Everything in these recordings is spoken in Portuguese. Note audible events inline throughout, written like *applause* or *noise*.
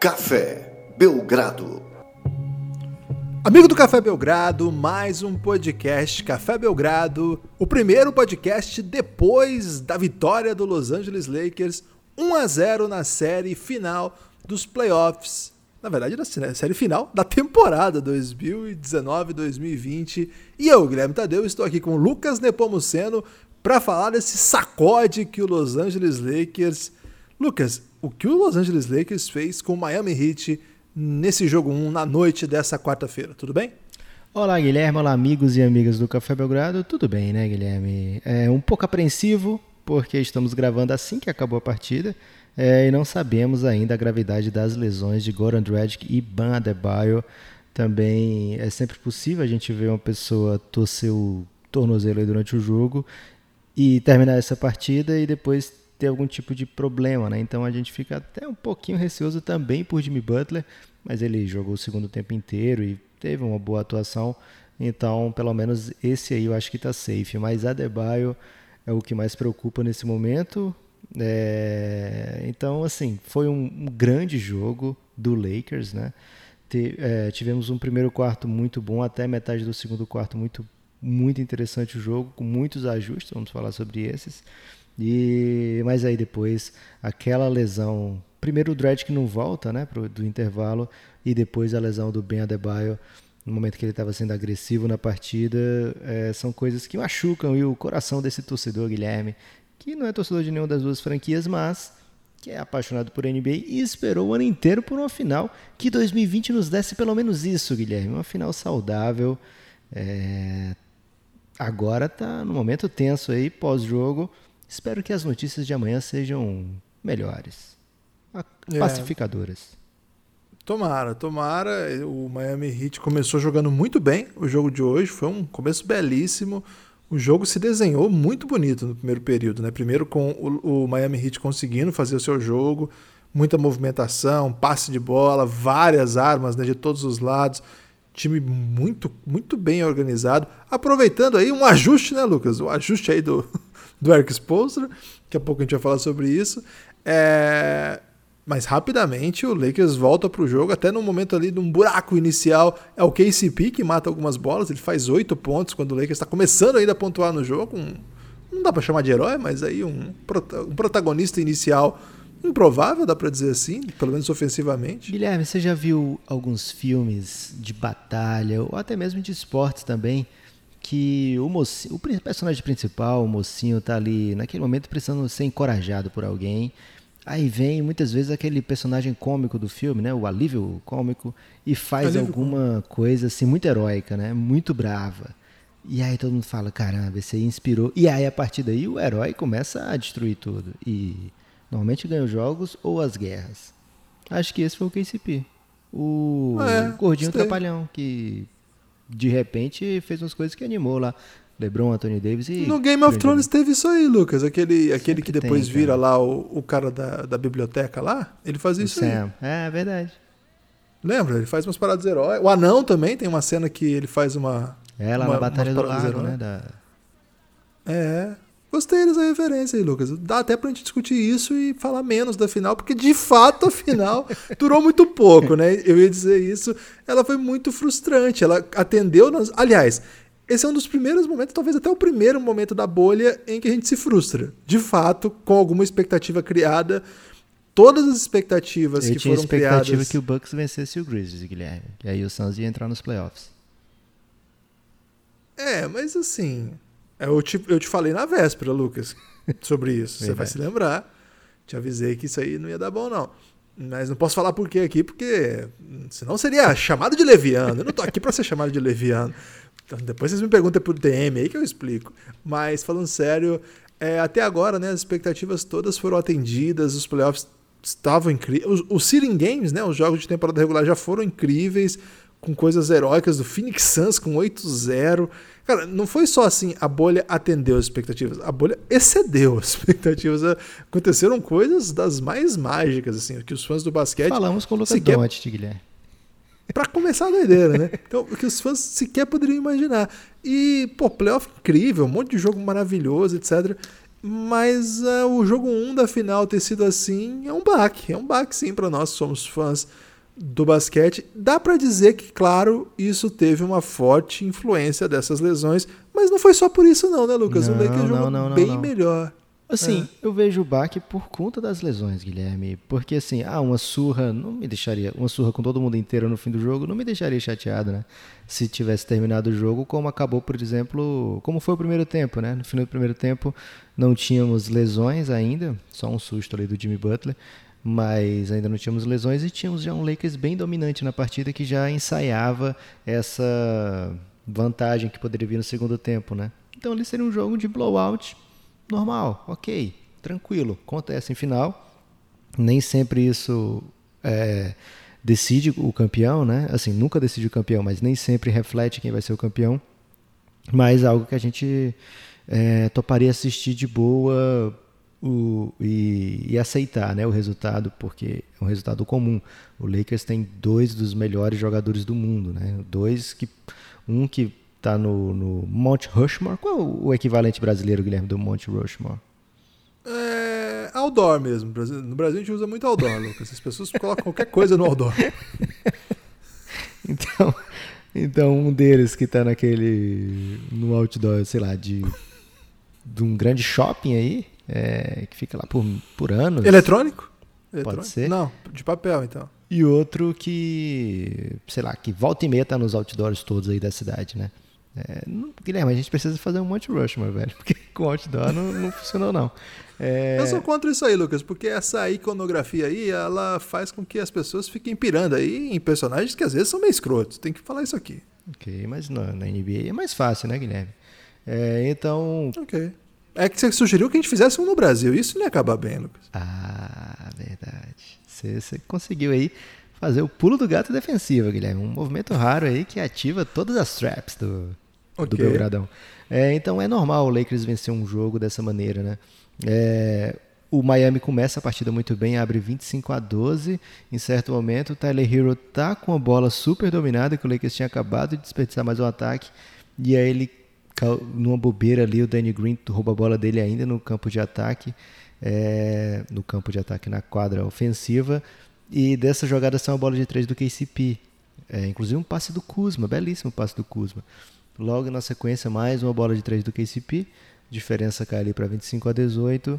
Café Belgrado. Amigo do Café Belgrado, mais um podcast Café Belgrado, o primeiro podcast depois da vitória do Los Angeles Lakers 1 a 0 na série final dos playoffs. Na verdade, na série final da temporada 2019-2020. E eu, Guilherme Tadeu, estou aqui com Lucas Nepomuceno para falar desse sacode que o Los Angeles Lakers. Lucas, o que o Los Angeles Lakers fez com o Miami Heat nesse jogo 1 na noite dessa quarta-feira, tudo bem? Olá, Guilherme. Olá, amigos e amigas do Café Belgrado. Tudo bem, né, Guilherme? É um pouco apreensivo, porque estamos gravando assim que acabou a partida é, e não sabemos ainda a gravidade das lesões de Goran Dragic e Ban Adebayo. Também é sempre possível a gente ver uma pessoa torcer o tornozelo durante o jogo e terminar essa partida e depois ter algum tipo de problema, né? Então a gente fica até um pouquinho receoso também por Jimmy Butler, mas ele jogou o segundo tempo inteiro e teve uma boa atuação. Então, pelo menos esse aí eu acho que está safe. Mas Adebayo é o que mais preocupa nesse momento. É... Então, assim, foi um, grande jogo do Lakers, né? Te, é, tivemos um primeiro quarto muito bom, até metade do segundo quarto muito, muito interessante o jogo, com muitos ajustes, vamos falar sobre esses. E, mas aí depois, aquela lesão. Primeiro o Dredd que não volta, né, pro, do intervalo, e depois a lesão do Ben Adebayo, no momento que ele estava sendo agressivo na partida, é, são coisas que machucam e o coração desse torcedor, Guilherme, que não é torcedor de nenhuma das duas franquias, mas que é apaixonado por NBA e esperou o ano inteiro por uma final. Que 2020 nos desse pelo menos isso, Guilherme, uma final saudável. É... Agora tá no momento tenso aí, pós-jogo. Espero que as notícias de amanhã sejam melhores, é. pacificadoras. Tomara, tomara. O Miami Heat começou jogando muito bem o jogo de hoje. Foi um começo belíssimo. O jogo se desenhou muito bonito no primeiro período, né? Primeiro com o, o Miami Heat conseguindo fazer o seu jogo, muita movimentação, passe de bola, várias armas né, de todos os lados time muito, muito bem organizado, aproveitando aí um ajuste, né, Lucas? O ajuste aí do, do Eric Spoelstra, daqui a pouco a gente vai falar sobre isso. É... Mas rapidamente o Lakers volta para o jogo, até no momento ali de um buraco inicial. É o KCP que mata algumas bolas, ele faz oito pontos quando o Lakers está começando ainda a pontuar no jogo. Um... não dá para chamar de herói, mas aí um, um protagonista inicial improvável, dá para dizer assim, pelo menos ofensivamente. Guilherme, você já viu alguns filmes de batalha, ou até mesmo de esportes também, que o, mocinho, o personagem principal, o mocinho, tá ali naquele momento precisando ser encorajado por alguém. Aí vem muitas vezes aquele personagem cômico do filme, né, o alívio cômico, e faz alívio alguma cômico. coisa assim muito heróica, né, muito brava. E aí todo mundo fala, caramba, aí inspirou. E aí a partir daí o herói começa a destruir tudo. E normalmente ganha os jogos ou as guerras. Acho que esse foi o KCP. O é, gordinho trapalhão, que de repente fez umas coisas que animou lá. LeBron, Anthony Davis e. No Game of Thrones teve isso aí, Lucas. Aquele, aquele que depois tem, vira lá o, o cara da, da biblioteca lá. Ele fazia o isso Sam. aí. É, é verdade. Lembra? Ele faz umas paradas heróis. O Anão também tem uma cena que ele faz uma. É, lá uma, na Batalha do Lago, né? Da... É. Gostei dessa referência aí, Lucas. Dá até pra gente discutir isso e falar menos da final, porque de fato a final *laughs* durou muito pouco, né? Eu ia dizer isso. Ela foi muito frustrante. Ela atendeu. Nas... Aliás, esse é um dos primeiros momentos, talvez até o primeiro momento da bolha em que a gente se frustra. De fato, com alguma expectativa criada. Todas as expectativas Eu que foram criadas. Eu tinha expectativa que o Bucks vencesse o Grizzlies, Guilherme. E aí o Suns ia entrar nos playoffs. É, mas assim. Eu te, eu te falei na véspera, Lucas, *laughs* sobre isso. Você vai se lembrar. Te avisei que isso aí não ia dar bom, não. Mas não posso falar por quê aqui, porque senão seria chamado de leviano. Eu não tô aqui para ser chamado de leviano. Então, depois vocês me perguntam por DM aí que eu explico. Mas falando sério, é, até agora, né, as expectativas todas foram atendidas, os playoffs estavam incríveis. Os, os seeding games, né, os jogos de temporada regular já foram incríveis, com coisas heróicas do Phoenix Suns com 8-0. Cara, não foi só assim, a bolha atendeu as expectativas, a bolha excedeu as *laughs* expectativas. Aconteceram coisas das mais mágicas, assim, que os fãs do basquete. Falamos com o Lucas sequer... Doncic, Guilherme. Pra começar a doideira, né? *laughs* Então, o que os fãs sequer poderiam imaginar. E, pô, playoff incrível, um monte de jogo maravilhoso, etc. Mas uh, o jogo 1 da final ter sido assim é um baque. É um baque, sim, para nós que somos fãs do basquete. Dá para dizer que, claro, isso teve uma forte influência dessas lesões, mas não foi só por isso, não, né, Lucas? Não, o Lakers não, jogou não, não, bem melhor. Assim, é. eu vejo o baque por conta das lesões, Guilherme. Porque assim, ah, uma surra não me deixaria. Uma surra com todo mundo inteiro no fim do jogo não me deixaria chateado, né? Se tivesse terminado o jogo, como acabou, por exemplo, como foi o primeiro tempo, né? No final do primeiro tempo não tínhamos lesões ainda, só um susto ali do Jimmy Butler, mas ainda não tínhamos lesões e tínhamos já um Lakers bem dominante na partida que já ensaiava essa vantagem que poderia vir no segundo tempo, né? Então ali seria um jogo de blowout normal, ok, tranquilo, acontece em final. Nem sempre isso é, decide o campeão, né? Assim, nunca decide o campeão, mas nem sempre reflete quem vai ser o campeão. Mas algo que a gente é, toparia assistir de boa o, e, e, aceitar né, o resultado, porque é um resultado comum. O Lakers tem dois dos melhores jogadores do mundo, né? Dois que. Um que tá no, no Mount Rushmore. Qual é o equivalente brasileiro, Guilherme, do Mount Rushmore? É outdoor mesmo. No Brasil a gente usa muito outdoor, Lucas. As pessoas colocam qualquer coisa no outdoor. *laughs* então, então, um deles que tá naquele. no outdoor, sei lá, de, de um grande shopping aí, é, que fica lá por, por anos. Eletrônico? Pode Eletrônico? ser? Não, de papel então. E outro que, sei lá, que volta e meia tá nos outdoors todos aí da cidade, né? É, não, Guilherme, a gente precisa fazer um monte de Rushmore, velho, *laughs* porque com outdoor não, não funcionou, não. É... Eu sou contra isso aí, Lucas, porque essa iconografia aí, ela faz com que as pessoas fiquem pirando aí em personagens que às vezes são meio escrotos. Tem que falar isso aqui. Ok, mas na, na NBA é mais fácil, né, Guilherme? É, então. Ok. É que você sugeriu que a gente fizesse um no Brasil. Isso não ia acabar bem, Lucas. Ah, verdade. Você, você conseguiu aí fazer o pulo do gato defensivo, Guilherme. Um movimento raro aí que ativa todas as traps do, okay. do Belgradão. É, então é normal o Lakers vencer um jogo dessa maneira, né? É, o Miami começa a partida muito bem, abre 25 a 12. Em certo momento, o Tyler Hero tá com a bola super dominada, que o Lakers tinha acabado de desperdiçar mais um ataque. E aí ele, numa bobeira ali, o Danny Green rouba a bola dele ainda no campo de ataque. É, no campo de ataque na quadra ofensiva. E dessa jogada são a bola de três do KCP. É, inclusive um passe do Kuzma, belíssimo passe do Kuzma. Logo na sequência, mais uma bola de 3 do KCP. Diferença cai ali para 25 a 18.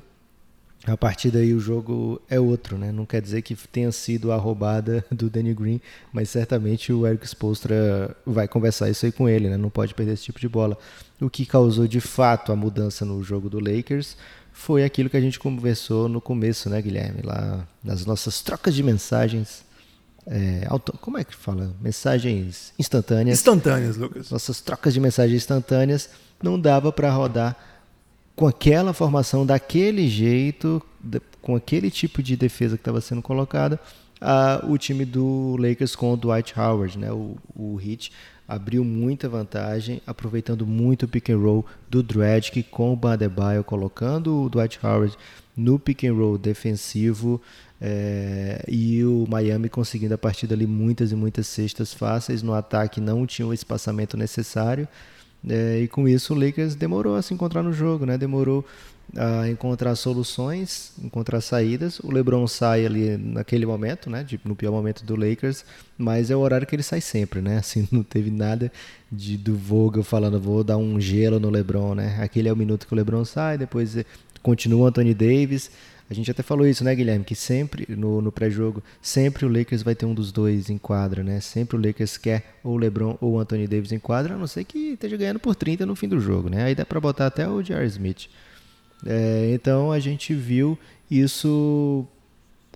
A partir daí o jogo é outro, né? Não quer dizer que tenha sido a roubada *laughs* do Danny Green, mas certamente o Eric Spoelstra vai conversar isso aí com ele, né? Não pode perder esse tipo de bola. O que causou de fato a mudança no jogo do Lakers foi aquilo que a gente conversou no começo, né, Guilherme? Lá nas nossas trocas de mensagens é, auto, como é que fala? Mensagens instantâneas. Instantâneas, Lucas. Nossas trocas de mensagens instantâneas não dava para rodar com aquela formação daquele jeito, com aquele tipo de defesa que estava sendo colocada, o time do Lakers com o Dwight Howard, né? O, o Heat abriu muita vantagem, aproveitando muito o pick and roll do Dredd com o Badebaio, colocando o Dwight Howard no pick and roll defensivo, é, e o Miami conseguindo a partir ali muitas e muitas cestas fáceis. No ataque não tinha o espaçamento necessário. É, e com isso o Lakers demorou a se encontrar no jogo, né? demorou a encontrar soluções, encontrar saídas. O LeBron sai ali naquele momento, né? no pior momento do Lakers, mas é o horário que ele sai sempre, né? *laughs* Assim, não teve nada de do Vogel falando vou dar um gelo no LeBron, né? Aquele é o minuto que o LeBron sai, depois continua o Anthony Davis. A gente até falou isso, né, Guilherme? Que sempre, no, no pré-jogo, sempre o Lakers vai ter um dos dois em quadra, né? Sempre o Lakers quer ou o LeBron ou o Anthony Davis em quadra, a não ser que esteja ganhando por 30 no fim do jogo, né? Aí dá para botar até o J.R. Smith. É, então a gente viu isso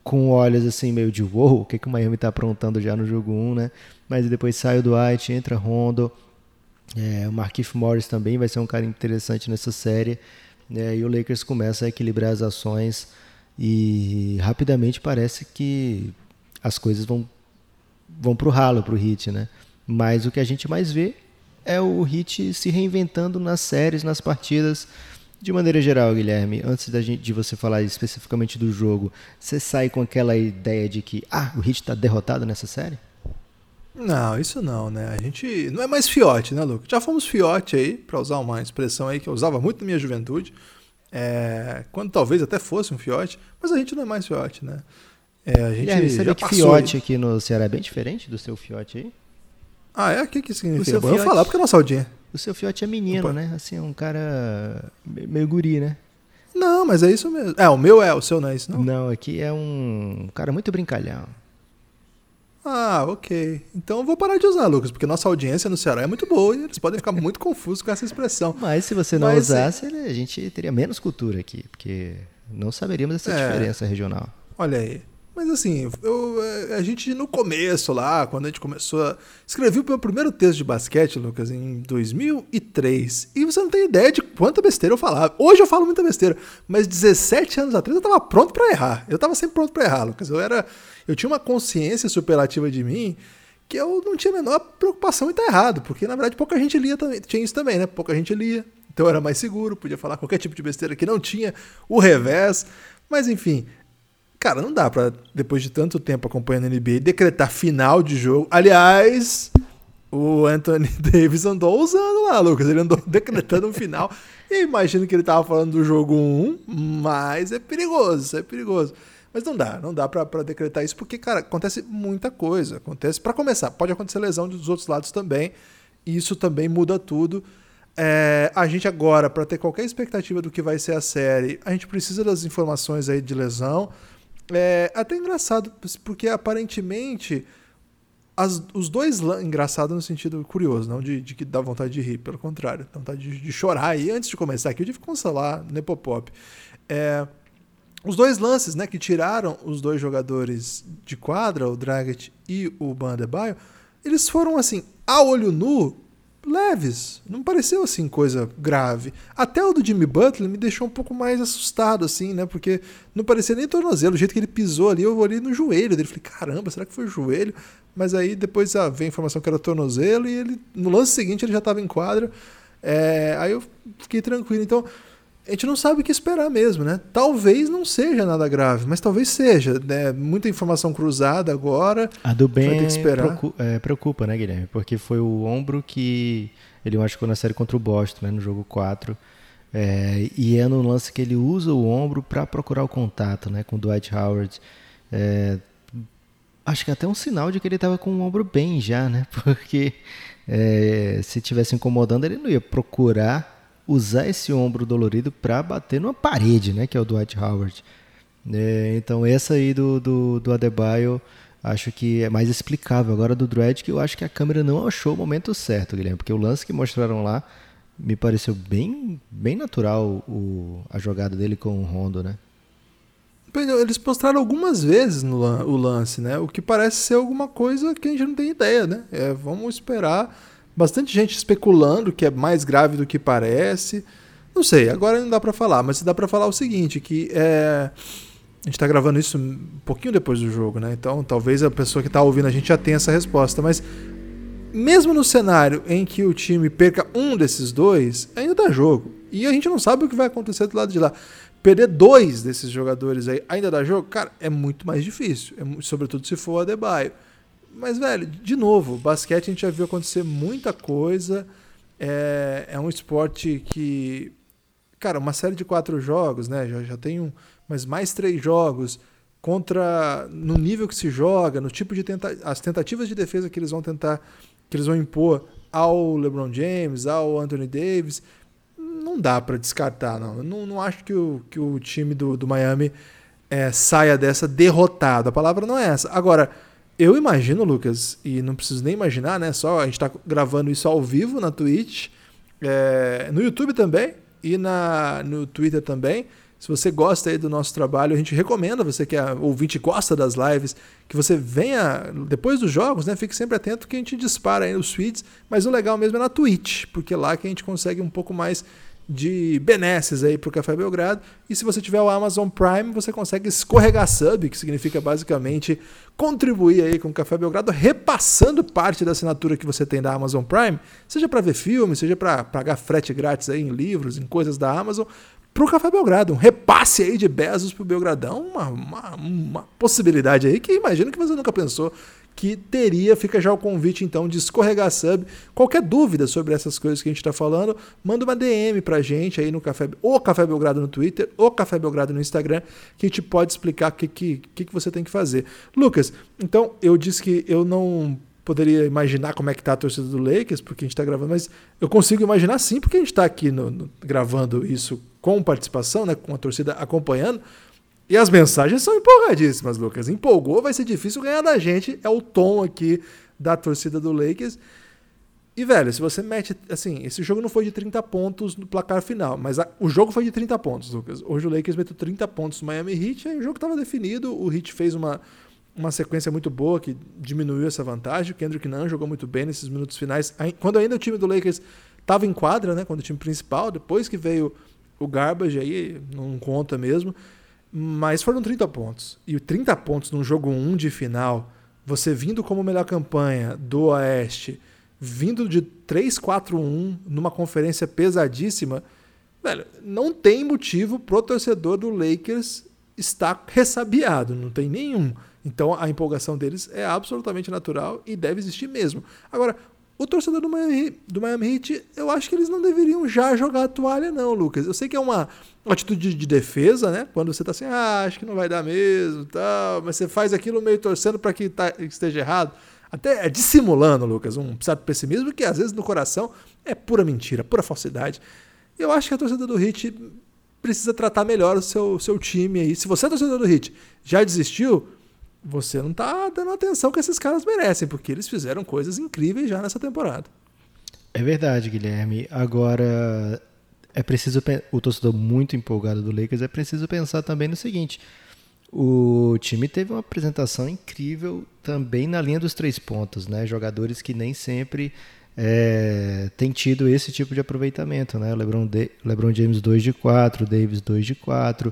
com olhos assim meio de wow, o que, que o Miami está aprontando já no jogo 1, né? Mas depois sai o Dwight, entra Rondo, é, o Marquinhos Morris também vai ser um cara interessante nessa série. Né? E o Lakers começa a equilibrar as ações e rapidamente parece que as coisas vão vão pro ralo pro Heat, né? Mas o que a gente mais vê é o Heat se reinventando nas séries, nas partidas. De maneira geral, Guilherme, antes da gente, de você falar especificamente do jogo, você sai com aquela ideia de que ah, o Heat está derrotado nessa série? Não, isso não, né? A gente não é mais fiote, né, Lucas? Já fomos fiote aí, para usar uma expressão aí que eu usava muito na minha juventude. É, quando talvez até fosse um fiote, mas a gente não é mais fiote, né? É, a gente Guilherme, sabe que fiote aqui no Ceará é bem diferente do seu fiote aí? Ah, é? O que, que significa? Bom, eu fiote- falar porque é nossa audiência. O seu fiote é menino, Opa. né? Assim, é um cara me- meio guri, né? Não, mas é isso mesmo. É, o meu é, o seu não é isso, não? Não, aqui é um cara muito brincalhão. Ah, ok. Então eu vou parar de usar, Lucas, porque nossa audiência no Ceará é muito boa e eles podem ficar *laughs* muito confusos com essa expressão. Mas se você não Mas, usasse, ele- a gente teria menos cultura aqui, porque não saberíamos essa É. diferença regional. Olha aí. Mas assim, eu, eh, a gente no começo lá, quando a gente começou a. Escrevi o meu primeiro texto de basquete, Lucas, em 2003. E você não tem ideia de quanta besteira eu falava. Hoje eu falo muita besteira, mas 17 anos atrás eu tava pronto pra errar. Eu tava sempre pronto pra errar, Lucas. Eu era. Eu tinha uma consciência superlativa de mim que eu não tinha a menor preocupação em estar errado, porque na verdade pouca gente lia também. Tinha isso também, né? Pouca gente lia. Então era mais seguro, podia falar qualquer tipo de besteira que não tinha o revés. Mas enfim, Cara, não dá pra, depois de tanto tempo acompanhando a NBA, decretar final de jogo. Aliás, o Anthony *laughs* Davis andou usando lá, Lucas. Ele andou *laughs* decretando um final. Eu imagino que ele tava falando do jogo 1, mas é perigoso, é perigoso. Mas não dá, não dá pra decretar isso, porque, cara, acontece muita coisa. Acontece, pra começar, pode acontecer lesão dos outros lados também. E isso também muda tudo. É, a gente agora, para ter qualquer expectativa do que vai ser a série, a gente precisa das informações aí de lesão. É até engraçado, porque aparentemente as- os dois engraçado no sentido curioso, não de, de que dá vontade de rir, pelo contrário, dá vontade de, de chorar. E antes de começar aqui, eu tive que cancelar Nepopop. É, os dois lances, né, que tiraram os dois jogadores de quadra, o Dragic e o Bandebaio, eles foram assim, a olho nu, leves. Não pareceu assim coisa grave. Até o do Jimmy Butler me deixou um pouco mais assustado assim, né? Porque não parecia nem tornozelo, o jeito que ele pisou ali, eu olhei no joelho dele, falei, caramba, será que foi o joelho? Mas aí depois ah, veio a informação que era tornozelo e ele no lance seguinte ele já estava em quadra. É, aí eu fiquei tranquilo. Então, a gente não sabe o que esperar mesmo, né? Talvez não seja nada grave, mas talvez seja. Né? Muita informação cruzada agora. A do Vai ter Ben que esperar. procu- é, preocupa, né, Guilherme? Porque foi o ombro que ele machucou na série contra o Boston, né, no jogo 4. É, e é no lance que ele usa o ombro para procurar o contato né, com o Dwight Howard. É, acho que até um sinal de que ele estava com o ombro bem já, né? *laughs* Porque é, se tivesse incomodando, ele não ia procurar usar esse ombro dolorido para bater numa parede, né? Que é o Dwight Howard. É, então essa aí do, do, do Adebayo acho que é mais explicável. Agora do Dredd que eu acho que a câmera não achou o momento certo, Guilherme, porque o lance que mostraram lá me pareceu bem, bem natural o, a jogada dele com o Rondo, né? Eles mostraram algumas vezes no o lance, né? O que parece ser alguma coisa que a gente não tem ideia, né? É, vamos esperar. Bastante gente especulando que é mais grave do que parece. Não sei, agora não dá pra falar, mas dá pra falar o seguinte, que é, a gente tá gravando isso um pouquinho depois do jogo, né? Então talvez a pessoa que tá ouvindo a gente já tenha essa resposta, mas mesmo no cenário em que o time perca um desses dois, ainda dá jogo. E a gente não sabe o que vai acontecer do lado de lá. Perder dois desses jogadores aí ainda dá jogo? Cara, é muito mais difícil. É sobretudo se for o Adebayo. Mas, velho, de novo, basquete a gente já viu acontecer muita coisa. É, é um esporte que. Cara, uma série de quatro jogos, né? Já, já tem um. Mas mais três jogos contra. No nível que se joga, no tipo de tenta, as tentativas de defesa que eles vão tentar. Que eles vão impor ao LeBron James, ao Anthony Davis. Não dá pra descartar, não. Eu não, não acho que o, que o time do, do Miami é, saia dessa derrotado. A palavra não é essa. Agora, eu imagino, Lucas, e não preciso nem imaginar, né? Só a gente tá gravando isso ao vivo na Twitch, é, no YouTube também e na, no Twitter também. Se você gosta aí do nosso trabalho, a gente recomenda, você que é ouvinte e gosta das lives, que você venha depois dos jogos, né? Fique sempre atento que a gente dispara aí os tweets, mas o legal mesmo é na Twitch, porque é lá que a gente consegue um pouco mais de benesses aí pro Café Belgrado. E se você tiver o Amazon Prime, você consegue escorregar sub, que significa basicamente contribuir aí com o Café Belgrado, repassando parte da assinatura que você tem da Amazon Prime, seja para ver filme, seja para pagar frete grátis aí em livros, em coisas da Amazon, pro Café Belgrado. Um repasse aí de Bezos pro Belgradão, uma, uma, uma possibilidade aí que imagino que você nunca pensou que teria, fica já o convite então de escorregar sub. Qualquer dúvida sobre essas coisas que a gente está falando, manda uma DM pra gente aí no Café, ou Café Belgrado no Twitter, ou Café Belgrado no Instagram, que a gente pode explicar o que, que, que, que você tem que fazer. Lucas, então eu disse que eu não poderia imaginar como é que tá a torcida do Lakers, porque a gente está gravando, mas eu consigo imaginar sim, porque a gente está aqui no, no, gravando isso com participação, né, com a torcida acompanhando. E as mensagens são empolgadíssimas, Lucas. Empolgou, vai ser difícil ganhar da gente. É o tom aqui da torcida do Lakers. E, velho, se você mete. Assim, esse jogo não foi de 30 pontos no placar final, mas a, o jogo foi de 30 pontos, Lucas. Hoje o Lakers meteu 30 pontos no Miami Heat, aí o jogo estava definido. O Heat fez uma, uma sequência muito boa que diminuiu essa vantagem. O Kendrick Nunn jogou muito bem nesses minutos finais. Quando ainda o time do Lakers estava em quadra, né? Quando o time principal, depois que veio o Garbage, aí não conta mesmo. Mas foram 30 pontos. E 30 pontos num jogo 1 de final, você vindo como melhor campanha do Oeste, vindo de 3-4-1 numa conferência pesadíssima, velho, não tem motivo pro torcedor do Lakers estar ressabiado, não tem nenhum. Então a empolgação deles é absolutamente natural e deve existir mesmo. Agora, o torcedor do Miami, do Miami Heat, eu acho que eles não deveriam já jogar a toalha, não, Lucas. Eu sei que é uma, atitude de defesa, né? Quando você tá assim, ah, acho que não vai dar mesmo, tal, mas você faz aquilo meio torcendo para que tá, esteja errado. Até é dissimulando, Lucas, um certo pessimismo que às vezes no coração é pura mentira, pura falsidade. Eu acho que a torcida do Heat precisa tratar melhor o seu, seu time aí. Se você é torcedor do Heat já desistiu, você não está dando atenção que esses caras merecem, porque eles fizeram coisas incríveis já nessa temporada. É verdade, Guilherme. Agora, é preciso o torcedor muito empolgado do Lakers é preciso pensar também no seguinte: o time teve uma apresentação incrível também na linha dos três pontos, né? Jogadores que nem sempre é, têm tido esse tipo de aproveitamento, né? LeBron, de, LeBron James 2 de 4, Davis 2 de 4,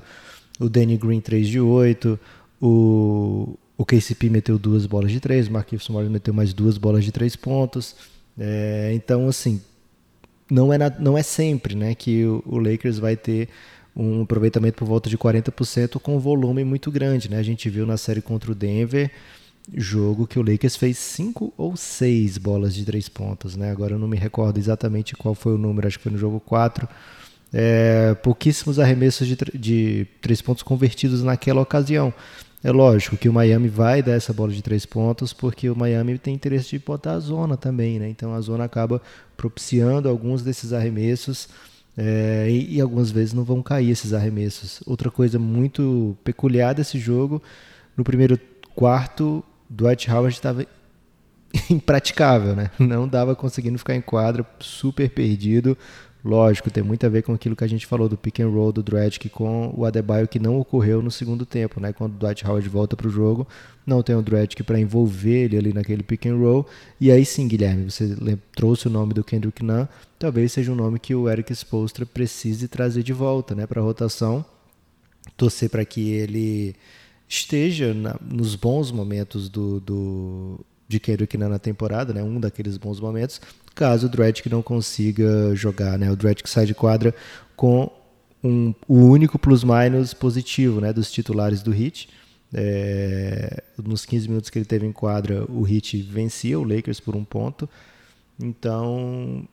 o Danny Green 3 de 8, o o KCP meteu duas bolas de três, o Marquinhos Morris meteu mais duas bolas de três pontos. É, então, assim, não é, na, não é sempre né, que o, o, Lakers vai ter um aproveitamento por volta de 40% com um volume muito grande. Né? A gente viu na série contra o Denver, jogo que o Lakers fez cinco ou seis bolas de três pontos. Né? Agora eu não me recordo exatamente qual foi o número, acho que foi no jogo 4. É, pouquíssimos arremessos de, de três pontos convertidos naquela ocasião. É lógico que o Miami vai dar essa bola de três pontos porque o Miami tem interesse de botar a zona também, né? Então a zona acaba propiciando alguns desses arremessos é, e, e, algumas vezes não vão cair esses arremessos. Outra coisa muito peculiar desse jogo, no primeiro quarto, Dwight Howard estava *laughs* impraticável, né? Não dava conseguindo ficar em quadra, super perdido. Lógico, tem muito a ver com aquilo que a gente falou do pick and roll do Dragic com o Adebayo que não ocorreu no segundo tempo, né? Quando o Dwight Howard volta para o jogo, não tem o Dragic para envolver ele ali naquele pick and roll. E aí sim, Guilherme, você trouxe o nome do Kendrick Nunn, talvez seja um nome que o Eric Spoelstra precise trazer de volta, né, para a rotação. Torcer para que ele esteja na, nos bons momentos do, do de Kendrick na temporada, né? Um daqueles bons momentos, caso o Dragic não consiga jogar, né? O Dragic sai de quadra com um, o único plus-minus positivo, né? Dos titulares do Heat. É, nos 15 minutos que ele teve em quadra, o Heat vencia o Lakers por um ponto. Então,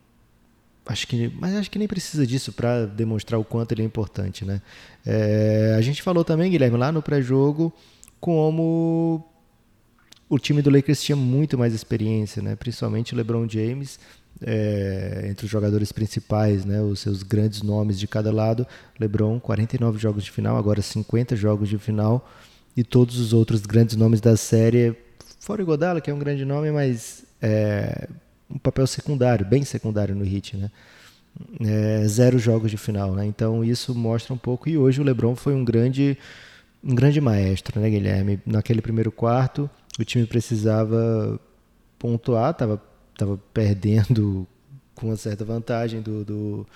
acho que, mas acho que nem precisa disso para demonstrar o quanto ele é importante, né? É, a gente falou também, Guilherme, lá no pré-jogo, como o time do Lakers tinha muito mais experiência, né? principalmente o LeBron James, é, entre os jogadores principais, né? os seus grandes nomes de cada lado. LeBron, 49 jogos de final, agora 50 jogos de final, e todos os outros grandes nomes da série, fora o Godala, que é um grande nome, mas é um papel secundário, bem secundário no Heat, né? É, zero jogos de final, né? Então isso mostra um pouco. E hoje o LeBron foi um grande, um grande maestro, né, Guilherme? Naquele primeiro quarto, o time precisava pontuar, estava tava perdendo *laughs* com uma certa vantagem do, do,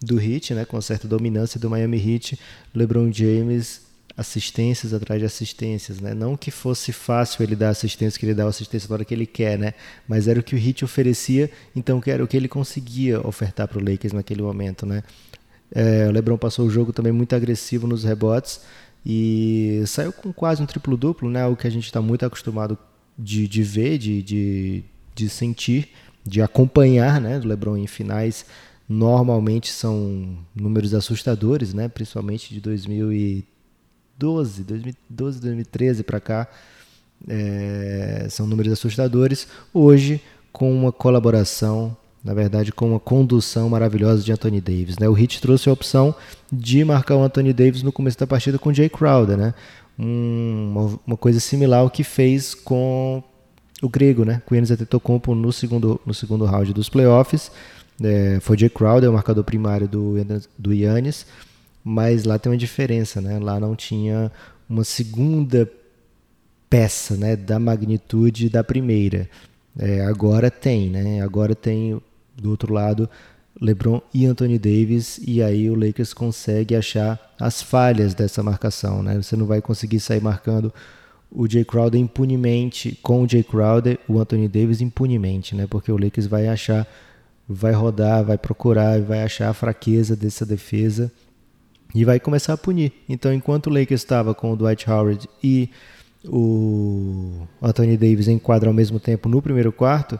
do Heat, né, com uma certa dominância do Miami Heat. LeBron James assistências atrás de assistências, né? Não que fosse fácil ele dar assistência, que ele dava assistência na hora que ele quer, né? Mas era o que o Heat oferecia, então que era o que ele conseguia ofertar para o Lakers naquele momento, né? É, o LeBron passou o jogo também muito agressivo nos rebotes, e saiu com quase um triplo-duplo, né? O que a gente está muito acostumado de, de ver, de, de, de sentir, de acompanhar, né? Do LeBron em finais normalmente são números assustadores, né? Principalmente de 2012, 2012, 2013 para cá, é, são números assustadores. Hoje, com uma colaboração, na verdade, com uma condução maravilhosa de Anthony Davis, né? O Heat trouxe a opção de marcar o Anthony Davis no começo da partida com o Jay Crowder, né? Um, uma, coisa similar ao que fez com o grego, né? Com o Yannis Antetokounmpo no segundo no segundo round dos playoffs. É, foi Jay Crowder, o marcador primário do do Yannis, mas lá tem uma diferença, né? Lá não tinha uma segunda peça, né? Da magnitude da primeira. É, agora tem, né? Agora tem do outro lado LeBron e Anthony Davis e aí o Lakers consegue achar as falhas dessa marcação, né? Você não vai conseguir sair marcando o Jay Crowder impunemente, com o Jay Crowder, o Anthony Davis impunemente, né? Porque o Lakers vai achar, vai rodar, vai procurar, vai achar a fraqueza dessa defesa e vai começar a punir. Então, enquanto o Lakers estava com o Dwight Howard e o Anthony Davis em quadra ao mesmo tempo no primeiro quarto,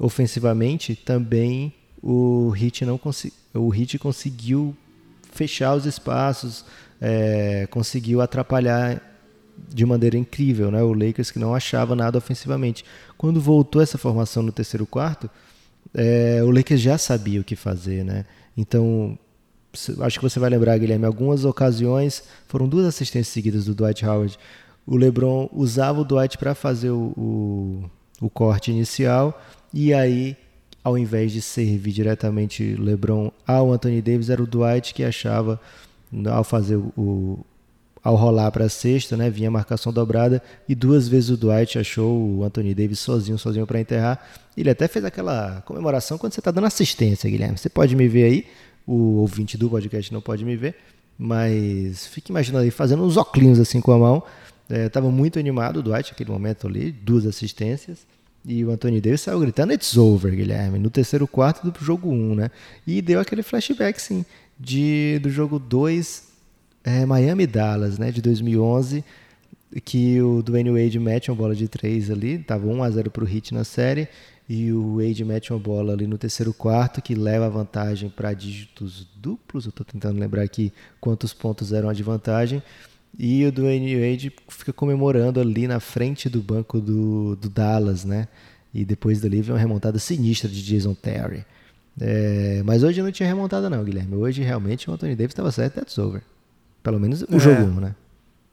ofensivamente também o Heat não o Heat conseguiu fechar os espaços, é, conseguiu atrapalhar de maneira incrível, né? O Lakers que não achava nada ofensivamente. Quando voltou essa formação no terceiro quarto, é, o Lakers já sabia o que fazer, né? Então, acho que você vai lembrar, Guilherme, algumas ocasiões foram duas assistências seguidas do Dwight Howard. O LeBron usava o Dwight para fazer o, o, o corte inicial e aí ao invés de servir diretamente LeBron ao Anthony Davis, era o Dwight que achava ao fazer o, ao rolar para a sexta, né, vinha a marcação dobrada e duas vezes o Dwight achou o Anthony Davis sozinho, sozinho para enterrar. Ele até fez aquela comemoração quando você está dando assistência, Guilherme. Você pode me ver aí, o ouvinte do podcast não pode me ver, mas fique imaginando aí fazendo uns óculos assim com a mão. Estava é, muito animado o Dwight naquele momento ali, duas assistências. E o Anthony Davis saiu gritando It's over, Guilherme, no terceiro quarto do jogo 1, um, né? E deu aquele flashback, sim, de, do jogo 2 é, Miami Dallas, né, de 2011, que o Dwayne Wade mete uma bola de três ali, tava 1 a 0 para o Heat na série, e o Wade mete uma bola ali no terceiro quarto que leva a vantagem para dígitos duplos. Eu estou tentando lembrar aqui quantos pontos eram de vantagem. E o Dwayne Wade fica comemorando ali na frente do banco do, do Dallas, né? E depois dali vem uma remontada sinistra de Jason Terry. É, mas hoje não tinha remontada não, Guilherme. Hoje realmente o Anthony Davis estava certo, that's over. Pelo menos o é, jogo 1, né?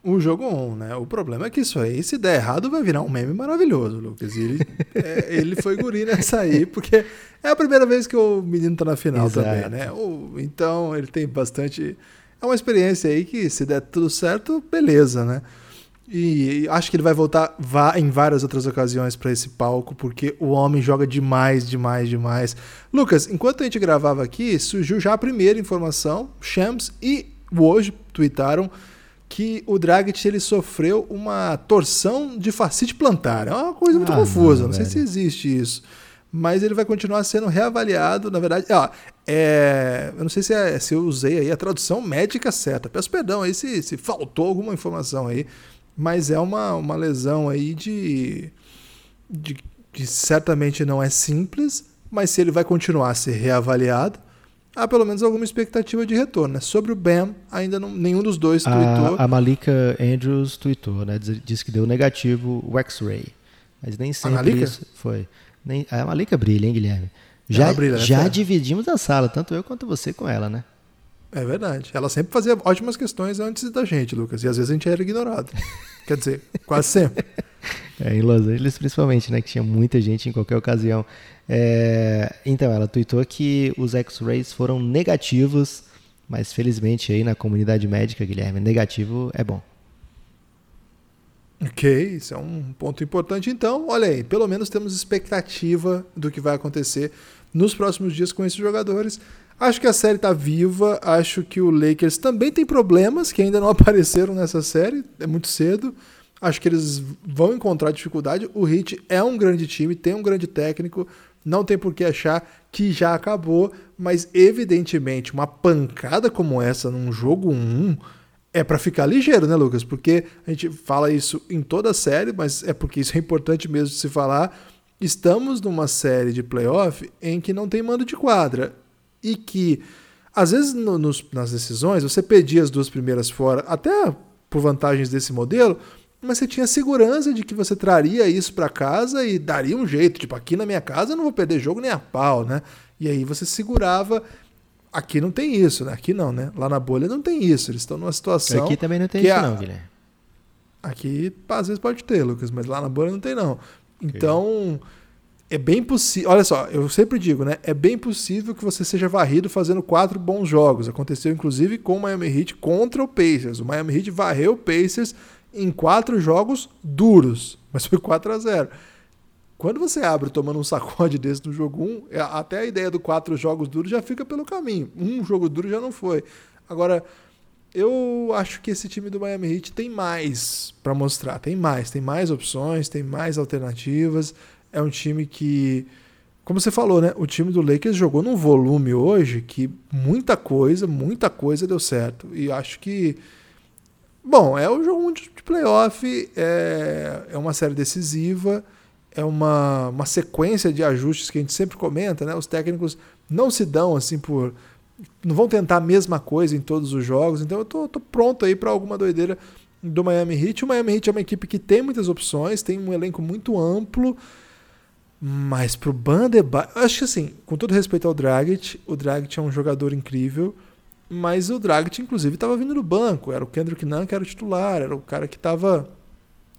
O jogo 1, né? O problema é que isso aí, se der errado, vai virar um meme maravilhoso, Lucas. E ele, é, ele foi guri nessa aí, porque é a primeira vez que o menino tá na final Exato. também, né? O, então ele tem bastante. É uma experiência aí que, se der tudo certo, beleza, né? E acho que ele vai voltar vá, em várias outras ocasiões para esse palco, porque o homem joga demais, demais, demais. Lucas, enquanto a gente gravava aqui, surgiu já a primeira informação: Shams e hoje tweetaram que o Dragic ele sofreu uma torção de fascite plantar. É uma coisa muito ah, confusa, não, não sei se existe isso. Mas ele vai continuar sendo reavaliado, na verdade. Ó, é, eu não sei se, é, se eu usei aí a tradução médica certa. Peço perdão aí se, se faltou alguma informação aí. Mas é uma, uma lesão aí de, de. que certamente não é simples, mas se ele vai continuar a ser reavaliado, há pelo menos alguma expectativa de retorno. Né? Sobre o Bam, ainda não, nenhum dos dois tweetou. A, a Malika Andrews tweetou, né? Diz, que deu negativo o X-Ray. Mas nem sempre isso foi. Nem, a Malika brilha, hein, Guilherme? Já, né, já dividimos a sala, tanto eu quanto você com ela, né? É verdade. Ela sempre fazia ótimas questões antes da gente, Lucas. E às vezes a gente era ignorado. *laughs* Quer dizer, quase sempre. É, em Los Angeles, principalmente, né? Que tinha muita gente em qualquer ocasião. É, então, ela tweetou que os X-rays foram negativos, mas felizmente aí na comunidade médica, Guilherme, negativo é bom. Ok, isso é um ponto importante. Então, olha aí, pelo menos temos expectativa do que vai acontecer nos próximos dias com esses jogadores. Acho que a série está viva, acho que o Lakers também tem problemas que ainda não *laughs* apareceram nessa série, é muito cedo. Acho que eles vão encontrar dificuldade. O Heat é um grande time, tem um grande técnico, não tem por que achar que já acabou, mas evidentemente uma pancada como essa num jogo 1 é para ficar ligeiro, né, Lucas? Porque a gente fala isso em toda a série, mas é porque isso é importante mesmo de se falar. Estamos numa série de playoff em que não tem mando de quadra e que às vezes no, nos, nas decisões você pedia as duas primeiras fora, até por vantagens desse modelo, mas você tinha segurança de que você traria isso para casa e daria um jeito, tipo, aqui na minha casa eu não vou perder jogo nem a pau, né? E aí você segurava Aqui não tem isso, né? Aqui não, né? Lá na bolha não tem isso. Eles estão numa situação. Aqui também não tem isso, a... não, Guilherme. Aqui às vezes pode ter, Lucas, mas lá na bolha não tem, não. Então, é bem possível. Olha só, eu sempre digo, né? É bem possível que você seja varrido fazendo quatro bons jogos. Aconteceu inclusive com o Miami Heat contra o Pacers. O Miami Heat varreu o Pacers em quatro jogos duros, mas foi 4 a 0 quando você abre tomando um sacode *laughs* desse no jogo 1, é, até a ideia do quatro jogos duros já fica pelo caminho. Um jogo duro já não foi. Agora, eu acho que esse time do Miami Heat tem mais para mostrar. Tem mais, tem mais opções, tem mais alternativas. É um time que, como você falou, né? O time do Lakers jogou num volume hoje que muita coisa, muita coisa deu certo. E acho que. Bom, é o jogo de playoff, é, é uma série decisiva é uma, uma sequência de ajustes que a gente sempre comenta, né? Os técnicos não se dão assim por. não vão tentar a mesma coisa em todos os jogos, então eu tô, tô pronto aí para alguma doideira do Miami Heat. O Miami Heat é uma equipe que tem muitas opções, tem um elenco muito amplo, mas pro Bandebaio. Acho que assim, com todo respeito ao Dragic, o Dragic é um jogador incrível, mas o Dragic, inclusive, estava vindo do banco. Era o Kendrick Nunn que era o titular, era o cara que estava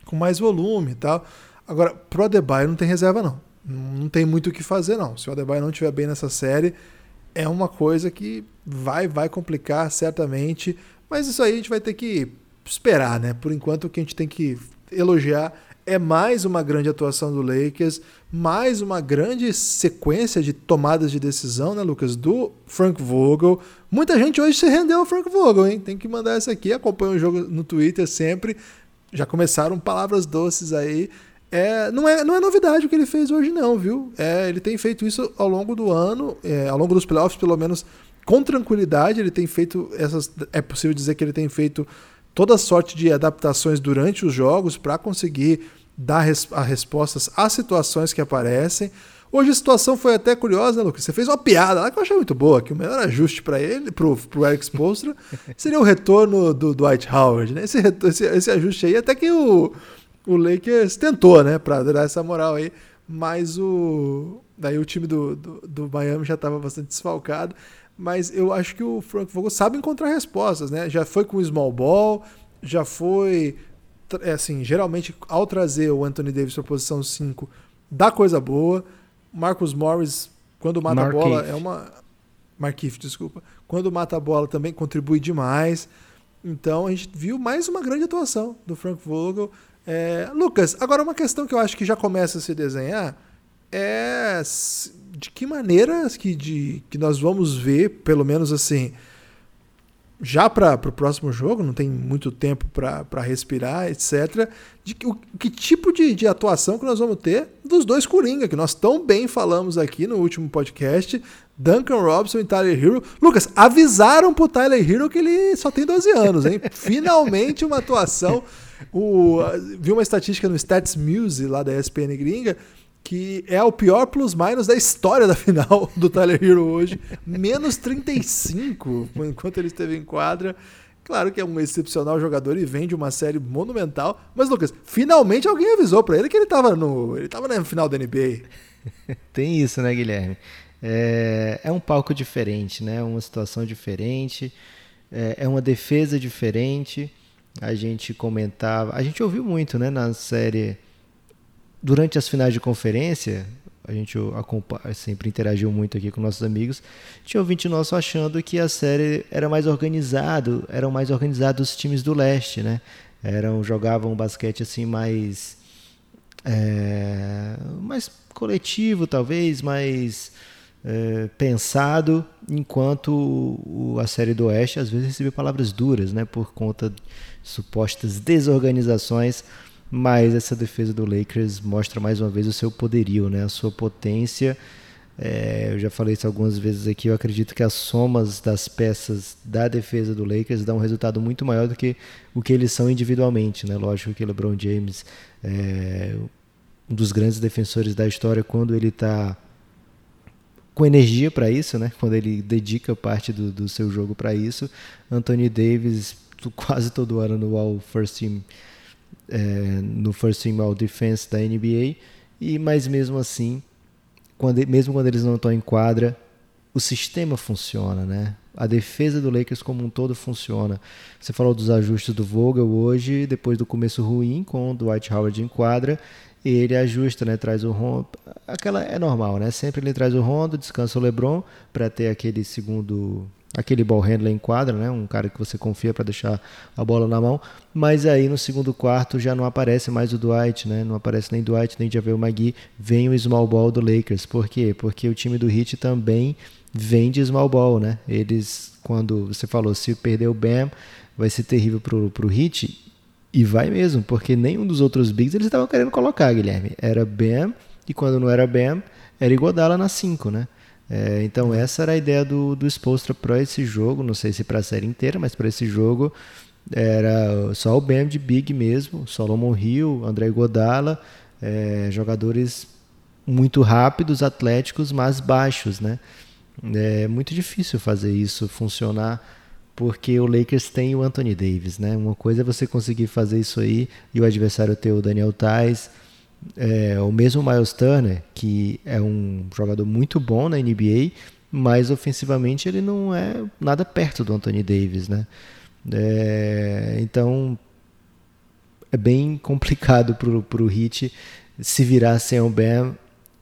com mais volume e tal. Agora, pro Adebayo não tem reserva, não. Não tem muito o que fazer, não. Se o Adebayo não estiver bem nessa série, é uma coisa que vai, vai complicar certamente. Mas isso aí a gente vai ter que esperar, né? Por enquanto, o que a gente tem que elogiar é mais uma grande atuação do Lakers, mais uma grande sequência de tomadas de decisão, né, Lucas? Do Frank Vogel. Muita gente hoje se rendeu ao Frank Vogel, hein? Tem que mandar essa aqui. Acompanha o jogo no Twitter sempre. Já começaram palavras doces aí. É, não, é, não é novidade o que ele fez hoje, não, viu? É, ele tem feito isso ao longo do ano, é, ao longo dos playoffs, pelo menos com tranquilidade. Ele tem feito essas. É possível dizer que ele tem feito toda sorte de adaptações durante os jogos para conseguir dar res, as respostas às situações que aparecem. Hoje a situação foi até curiosa, né, Lucas? Você fez uma piada lá que eu achei muito boa, que o melhor ajuste para ele, pro, pro Eric Spolstra, *laughs* seria o retorno do Dwight Howard, né? Esse, esse, esse ajuste aí, até que o, o Lakers tentou, né, para dar essa moral aí, mas o daí o time do, do, do Miami já estava bastante desfalcado, mas eu acho que o Frank Vogel sabe encontrar respostas, né? Já foi com o small ball, já foi é assim, geralmente ao trazer o Anthony Davis para posição 5, dá coisa boa. Marcus Morris quando mata a bola é uma Markif, desculpa. Quando mata a bola também contribui demais. Então a gente viu mais uma grande atuação do Frank Vogel. É, Lucas, agora uma questão que eu acho que já começa a se desenhar é de que maneira que, de, que nós vamos ver, pelo menos assim, já para o próximo jogo, não tem muito tempo para respirar, etc. De que, o, que tipo de, de atuação que nós vamos ter dos dois Coringa, que nós tão bem falamos aqui no último podcast, Duncan Robson e Tyler Hero. Lucas, avisaram pro Tyler Hero que ele só tem 12 anos, hein? Finalmente uma atuação o, vi uma estatística no Stats Muse, lá da ESPN gringa, que é o pior plus-minus da história da final *laughs* do Tyler Hero hoje. Menos 35, enquanto ele esteve em quadra. Claro que é um excepcional jogador e vem de uma série monumental. Mas, Lucas, finalmente alguém avisou para ele que ele estava no, ele tava na final da NBA. *laughs* Tem isso, né, Guilherme? É, é um palco diferente, né? Uma situação diferente. É, é uma defesa diferente a gente comentava, a gente ouviu muito, né, na série durante as finais de conferência, a gente sempre interagiu muito aqui com nossos amigos. Tinha ouvinte nosso achando que a série era mais organizado, eram mais organizados os times do leste, né? Eram jogavam basquete assim mais é, mais coletivo, talvez, mais é, pensado, enquanto a série do Oeste às vezes recebia palavras duras, né, por conta de supostas desorganizações, mas essa defesa do Lakers mostra mais uma vez o seu poderio, né, a sua potência É, eu já falei isso algumas vezes aqui. Eu acredito que as somas das peças da defesa do Lakers dão um resultado muito maior do que o que eles são individualmente. Né? Lógico que LeBron James é um dos grandes defensores da história quando ele está com energia para isso, né? quando ele dedica parte do, do seu jogo para isso. Anthony Davis *laughs* quase todo ano no All First Team, é, no First Team All Defense da NBA. E mas mesmo assim quando, mesmo quando eles não estão em quadra, o sistema funciona, né? A defesa do Lakers como um todo funciona. Você falou dos ajustes do Vogel hoje, depois do começo ruim com o Dwight Howard em quadra, ele ajusta, né? Traz o Rondo. Aquela é normal, né? Sempre ele traz o Rondo, descansa o LeBron para ter aquele segundo aquele ball handler em quadra, né? Um cara que você confia para deixar a bola na mão. Mas aí no segundo quarto já não aparece mais o Dwight, né? Não aparece nem Dwight, nem Javel McGee. Vem o small ball do Lakers. Por quê? Porque o time do Heat também vem de small ball, né? Eles, quando você falou, se perder o Bam, vai ser terrível pro, pro Heat. E vai mesmo, porque nenhum dos outros bigs eles estavam querendo colocar, Guilherme. Era Bam, e quando não era Bam, era Igodala na 5, né? É, então essa era a ideia do, do Spolstra para esse jogo, não sei se para a série inteira, mas para esse jogo era só o Bam de Big mesmo, Solomon Hill, André Godala, é, jogadores muito rápidos, atléticos, mas baixos, né? É muito difícil fazer isso funcionar porque o Lakers tem o Anthony Davis, né? Uma coisa é você conseguir fazer isso aí e o adversário ter o Daniel Tais, é, o mesmo Miles Turner, que é um jogador muito bom na NBA, mas ofensivamente ele não é nada perto do Anthony Davis, né? É, então é bem complicado para o Heat se virar sem o Bam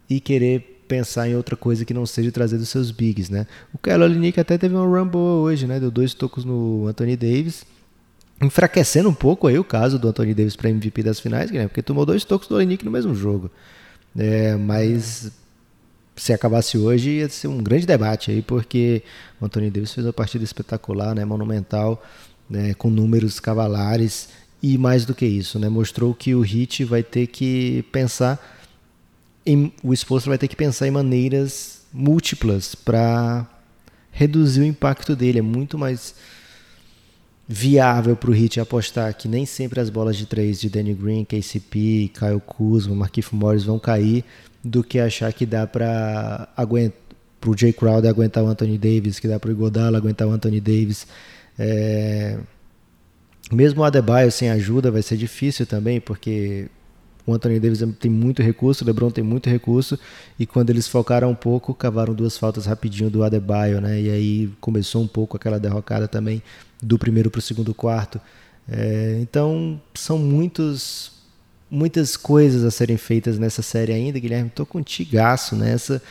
e querer pensar em outra coisa que não seja trazer dos seus bigs, né? O Kelly Olynyk até teve uma run boa hoje, né? Deu dois tocos no Anthony Davis enfraquecendo um pouco aí o caso do Anthony Davis para MVP das finais, Guilherme, porque tomou dois toques do Olenek no mesmo jogo. É, mas se acabasse hoje ia ser um grande debate aí, porque o Anthony Davis fez uma partida espetacular, né, monumental, né, com números cavalares e mais do que isso, né, mostrou que o Heat vai ter que pensar em, o esforço vai ter que pensar em maneiras múltiplas para reduzir o impacto dele, é muito mais viável para o Heat apostar que nem sempre as bolas de três de Danny Green, KCP, Kyle Kuzma, Markif Morris vão cair, do que achar que dá para aguentar o Jay Crowder aguentar o Anthony Davis, que dá para o Igodala aguentar o Anthony Davis. É... Mesmo o Adebayo sem ajuda vai ser difícil também, porque o Anthony Davis tem muito recurso, o LeBron tem muito recurso, e quando eles focaram um pouco, cavaram duas faltas rapidinho do Adebayo, né? E aí começou um pouco aquela derrocada também do primeiro para o segundo quarto. É, então são muitos, muitas coisas a serem feitas nessa série ainda, Guilherme. Estou contigaço nessa.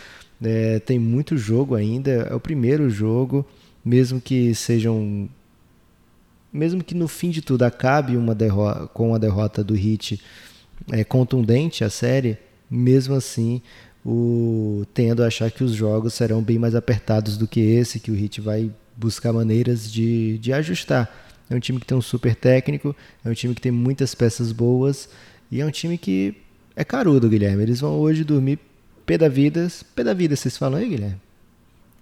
É, tem muito jogo ainda. É o primeiro jogo, mesmo que sejam. Mesmo que no fim de tudo acabe uma com a derrota do Hit é, contundente a série, mesmo assim o, tendo a achar que os jogos serão bem mais apertados do que esse, que o Hit vai buscar maneiras de, de ajustar. É um time que tem um super técnico, é um time que tem muitas peças boas e é um time que é carudo, Guilherme. Eles vão hoje dormir pé da vida. Pé da vida, vocês falam aí, Guilherme?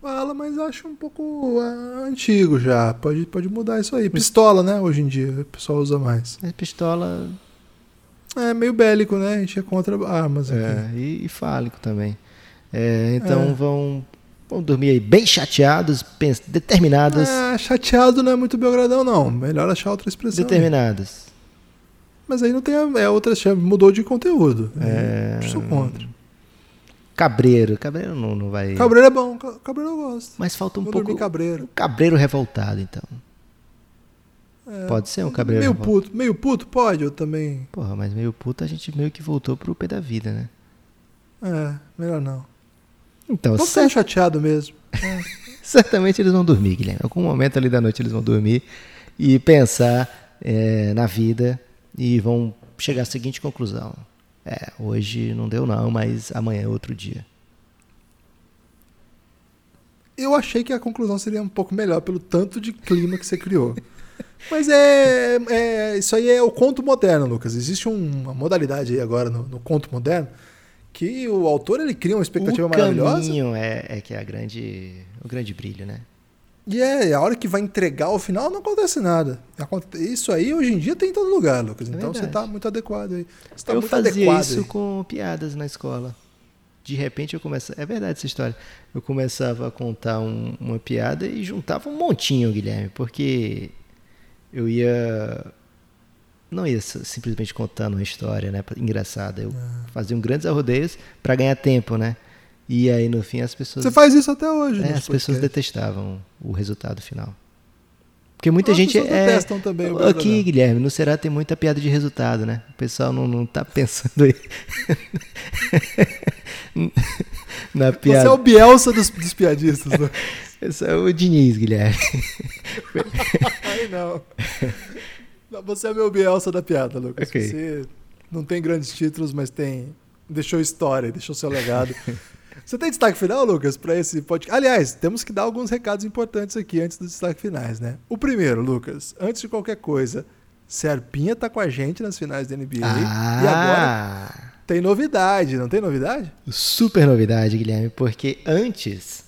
Fala, mas acho um pouco uh, antigo já. Pode, pode mudar isso aí. Pistola, né? Hoje em dia o pessoal usa mais. É, pistola. É meio bélico, né? A gente é contra armas. Aqui. É, e, e fálico também. É, então é. vão vão dormir aí bem chateados, determinados. É, chateado não é muito Belgradão, não. Melhor achar outra expressão. Determinados. Aí. Mas aí não tem a, é outra, mudou de conteúdo. É... Sou contra. Cabreiro. Cabreiro não, não vai. Cabreiro é bom. Cabreiro eu gosto. Mas falta um Vou pouco. Cabreiro. cabreiro revoltado, então. É, pode ser um cabreiro meio puto. Meio puto pode, eu também. Porra, mas meio puto a gente meio que voltou pro pé da vida, né? É, melhor não. Então, Tô ficando chateado mesmo. *laughs* É. Certamente eles vão dormir, Guilherme. Em algum momento ali da noite eles vão dormir e pensar é, na vida e vão chegar à seguinte conclusão. É, hoje não deu não, mas amanhã é outro dia. Eu achei que a conclusão seria um pouco melhor pelo tanto de clima que você criou. Mas é, é, isso aí é o conto moderno, Lucas. Existe uma modalidade aí agora no, no conto moderno que o autor ele cria uma expectativa o maravilhosa. caminho é, é que é a grande, o grande brilho, né? E é, a hora que vai entregar o final não acontece nada. Isso aí hoje em dia tem em todo lugar, Lucas. É Então você verdade. tá muito adequado aí. Você tá eu muito fazia adequado isso aí. com piadas na escola. De repente eu começava. É verdade essa história. Eu começava a contar um- uma piada e juntava um montinho, Guilherme, porque eu ia. Não ia simplesmente contando uma história né, engraçada. Eu Ah. fazia um grandes arrodeios para ganhar tempo, né? E aí no fim as pessoas. Você faz isso até hoje, É, as pessoas detestavam o resultado final. Porque muita As gente é. detestam também Aqui. Guilherme, no Será tem muita piada de resultado, né? O pessoal não, não tá pensando aí. *laughs* Na Você piada. é o Bielsa dos, dos piadistas. Lucas. *laughs* Esse é o Diniz, Guilherme. *laughs* Aí não. Você é meu Bielsa da piada, Lucas. Ok. Você não tem grandes títulos, mas tem. Deixou história, deixou seu legado. Você tem destaque final, Lucas, para esse podcast? Aliás, temos que dar alguns recados importantes aqui antes dos destaques finais, né? O primeiro, Lucas, antes de qualquer coisa, Serpinha tá com a gente nas finais da NBA. E agora Ah, tem novidade, não tem novidade? super novidade, Guilherme, porque antes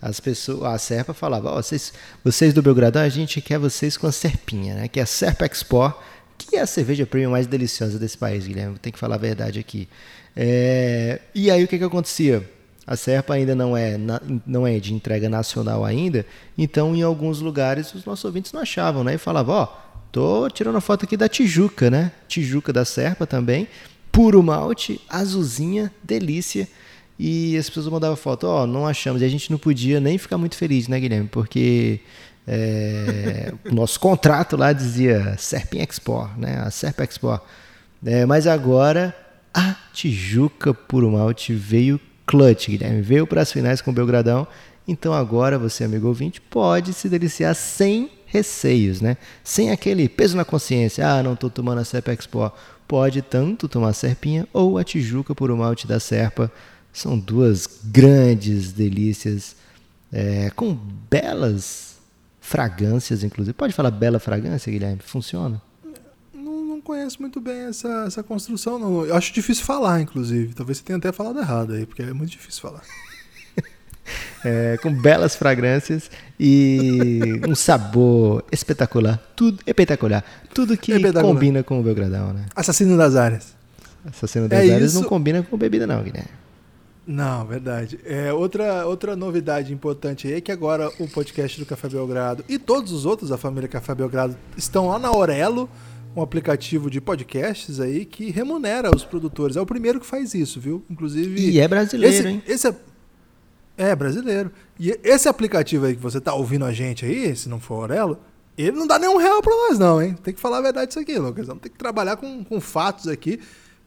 as pessoas, a Serpa falava, ó, vocês, vocês do Belgradão, a gente quer vocês com a Serpinha, né? Que é a Serpa Export, que é a cerveja premium mais deliciosa desse país, Guilherme. Tem que falar a verdade aqui. É, e aí o que que acontecia? A Serpa ainda não é, na- não é de entrega nacional ainda, então em alguns lugares os nossos ouvintes não achavam, né? E falavam, ó, tô tirando foto aqui da Tijuca, né? Tijuca da Serpa também, puro malte, azulzinha, delícia. E as pessoas mandavam foto, ó, não achamos. E a gente não podia nem ficar muito feliz, né, Guilherme? Porque é, *laughs* o nosso contrato lá dizia Serpin Export, né? A Serp Export. É, mas agora a Tijuca Puro Malte veio clutch, Guilherme. Veio para as finais com o Belgradão. Então agora você, amigo ouvinte, pode se deliciar sem receios, né? Sem aquele peso na consciência. Ah, não estou tomando a Serpa Export. Pode tanto tomar a Serpinha ou a Tijuca Puro Malte da Serpa. São duas grandes delícias é, com belas fragrâncias, inclusive. Pode falar bela fragrância, Guilherme? Funciona? Não, não conheço muito bem essa, essa construção, não. Eu acho difícil falar, inclusive. Talvez você tenha até falado errado aí, porque é muito difícil falar. *laughs* É, com belas fragrâncias e um sabor espetacular. Tudo espetacular. Tudo que Espetacular. combina com o Belgradão, né? Assassino das áreas. Cena das É áreas isso. não combina com bebida, não, Guilherme. Não, verdade. É, outra, outra novidade importante aí é que agora o podcast do Café Belgrado e todos os outros da família Café Belgrado estão lá na Aurelo, um aplicativo de podcasts aí que remunera os produtores. É o primeiro que faz isso, viu? Inclusive. E é brasileiro, esse, hein? Esse é, é brasileiro. E esse aplicativo aí que você tá ouvindo a gente aí, se não for Aurelo, ele não dá nenhum real pra nós, não, hein? Tem que falar a verdade isso aqui, Lucas. Vamos ter que trabalhar com, com fatos aqui.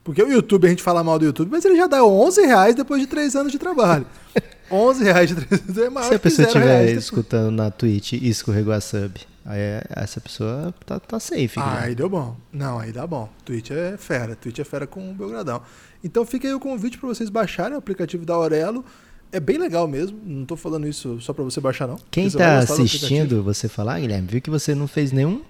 Porque o YouTube, a gente fala mal do YouTube, mas ele já dá 11 reais depois de 3 anos de trabalho. *laughs* 11 reais de 3 anos é maior Se a pessoa estiver escutando na Twitch e escorregou a sub, aí é- essa pessoa tá, tá safe, Ah, aí deu bom. Não, aí dá bom. Twitch é fera. Twitch é fera com o Belgradão. Então fica aí o convite para vocês baixarem o aplicativo da Aurelo. É bem legal mesmo. Não tô falando isso só para você baixar, não. Quem tá assistindo você falar, Guilherme, viu que você não fez nenhum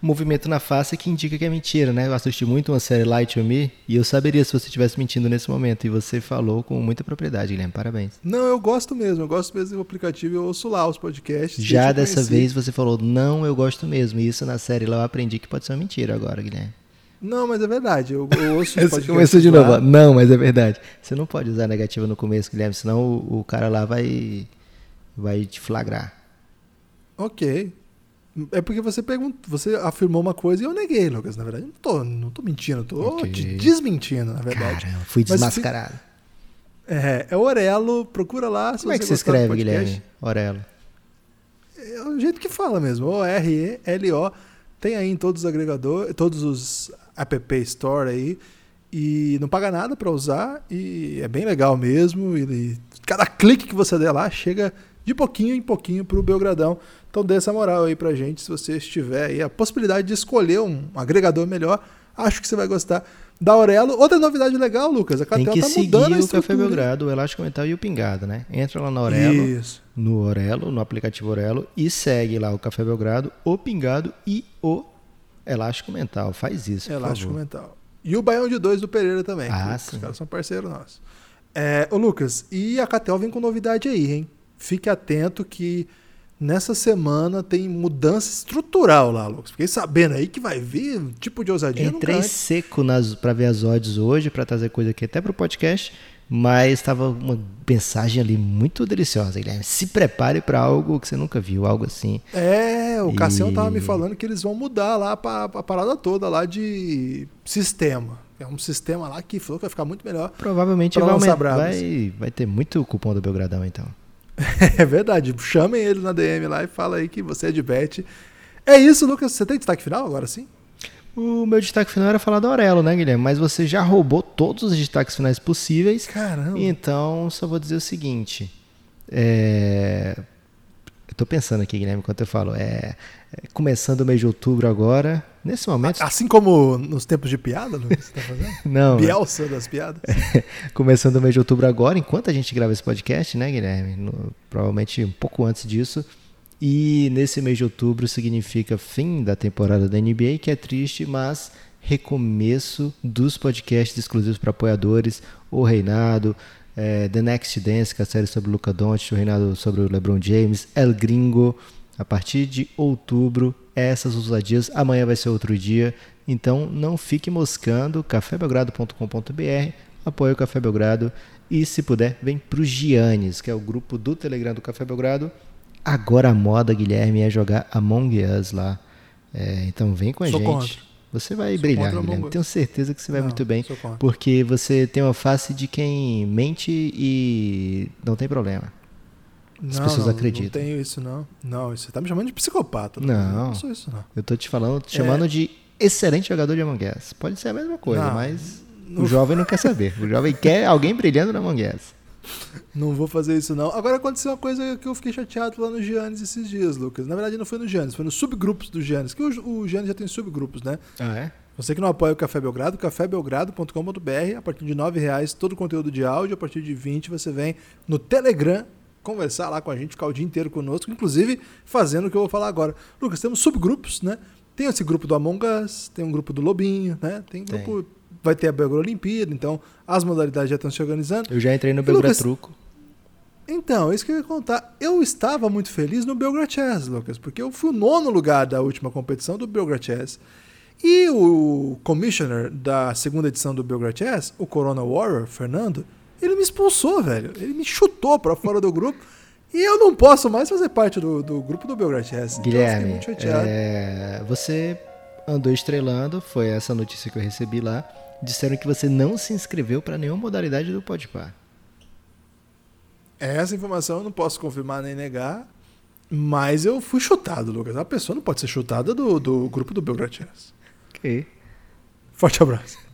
movimento na face que indica que é mentira, né? Eu assisti muito uma série Light to Me e eu saberia se você estivesse mentindo nesse momento. E você falou com muita propriedade, Guilherme. Parabéns. Não, eu gosto mesmo. Eu gosto mesmo do aplicativo. Eu ouço lá os podcasts. Já dessa conheci. vez você falou, não, eu gosto mesmo. E isso na série lá eu aprendi que pode ser uma mentira agora, Guilherme. Não, mas é verdade. Eu, eu ouço *laughs* os começou de lá. novo. ó. Não, mas é verdade. Você não pode usar negativa no começo, Guilherme, senão o, o cara lá vai, vai te flagrar. Ok. É porque você perguntou, você afirmou uma coisa e eu neguei, Lucas. Na verdade, não tô, não tô mentindo, tô Ok. te desmentindo, na verdade. Caramba, fui Mas desmascarado. É, é Orelo, procura lá. Como é você que do escreve. Guilherme? Orelo. É o jeito que fala mesmo. O-R-E-L-O. Tem aí em todos os agregadores, todos os app store aí. E não paga nada para usar. E é bem legal mesmo. E cada clique que você der lá chega de pouquinho em pouquinho pro Belgradão. Então dê essa moral aí pra gente. Se você estiver aí a possibilidade de escolher um agregador melhor, acho que você vai gostar da Aurelo. Outra novidade legal, Lucas. A Tem Catel que tá seguir mudando o Café. Belgrado, o Elástico Mental e o Pingado, né? Entra lá na Orelo, Isso. no Orelo, no aplicativo Orelo, e segue lá o Café Belgrado, o Pingado e o Elástico Mental. Faz isso, por Elástico. Mental. E o Baião de Dois do Pereira também. Ah, sim. Os caras são parceiros nossos. É, ô Lucas, e a Catel vem com novidade aí, hein? Fique atento que nessa semana tem mudança estrutural lá, Lucas. Fiquei sabendo aí que vai vir um tipo de ousadia Entrei seco nas, pra ver as odds hoje, pra trazer coisa aqui até pro podcast, mas estava uma mensagem ali muito deliciosa, Guilherme. Se prepare pra algo que você nunca viu, algo assim. É, o Cassião E- tava me falando que eles vão mudar lá pra, a parada toda lá de sistema. É um sistema lá que falou que vai ficar muito melhor. Provavelmente vai, vai, vai ter muito cupom do Belgradão, então. *laughs* É verdade. Chamem ele na DM lá e fala aí que você é de bet. É isso, Lucas. Você tem destaque final agora sim? O meu destaque final era falar da Aurelo, né, Guilherme? Mas você já roubou todos os destaques finais possíveis. Caramba. Então, só vou dizer o seguinte. É... Tô pensando aqui, Guilherme, enquanto eu falo. É... é, Começando o mês de outubro agora. Nesse momento. Assim como nos tempos de piada, Lucas, você tá fazendo? *laughs* Não, né? Bielsa das piadas. *laughs* começando o mês de outubro agora, enquanto a gente grava esse podcast, né, Guilherme? No- provavelmente um pouco antes disso. E nesse mês de outubro significa fim da temporada da NBA, que é triste, mas recomeço dos podcasts exclusivos para apoiadores, o Reinado, eh, The Next Dance, que é a série sobre o Luca Doncic, o Reinado sobre o LeBron James, El Gringo. A partir de outubro, essas ousadias. Amanhã vai ser outro dia. Então não fique moscando. cafébelgrado.com.br apoie o Café Belgrado e se puder, vem pro Giannis, que é o grupo do Telegram do Café Belgrado. Agora a moda, Guilherme, é jogar Among Us lá. É, então vem com a Sou gente. contra. Você vai Sou brilhar, Guilherme. Tenho certeza que você vai Não, muito bem, porque você tem uma face de quem mente e não tem problema. As Não, pessoas não, acreditam. Não tenho isso, não. Não, você tá me chamando de psicopata. Não. Não sou isso, não. Eu tô te falando, te chamando de excelente jogador de Among Us. Pode ser a mesma coisa, mas o jovem não quer saber. O jovem quer alguém brilhando na Among Us. Não vou fazer isso, não. Agora aconteceu uma coisa que eu fiquei chateado lá no Giannis esses dias, Lucas. Na verdade, não foi no Giannis, foi nos subgrupos do Giannis. Que o, o Giannis já tem subgrupos, né? Ah, é? Você que não apoia o Café Belgrado, cafébelgrado.com.br. A partir de 9 reais todo o conteúdo de áudio. A partir de 20 você vem no Telegram conversar lá com a gente, ficar o dia inteiro conosco, inclusive fazendo o que eu vou falar agora. Lucas, temos subgrupos, né? Tem esse grupo do Among Us, tem um grupo do Lobinho, né? Tem Tem. grupo. Vai ter a Belgra Olimpíada, então as modalidades já estão se organizando. Eu já entrei no E, Lucas, Truco. Então, isso que eu ia contar. Eu estava muito feliz no Belgrade Chess, Lucas, porque eu fui o nono lugar da última competição do Belgrade Chess. E o commissioner da segunda edição do Belgrade Chess, o Corona Warrior, Fernando, ele me expulsou, velho. Ele me chutou para fora do grupo. E eu não posso mais fazer parte do, do grupo do Belgrade Chess. Então Guilherme, muito chateado. é, você andou estrelando, foi essa notícia que eu recebi lá. Disseram que você não se inscreveu para nenhuma modalidade do Podpah. Essa informação eu não posso confirmar nem negar. Mas eu fui chutado, Lucas. A pessoa não pode ser chutada do, do grupo do Belgrade Chess. Ok. Forte abraço.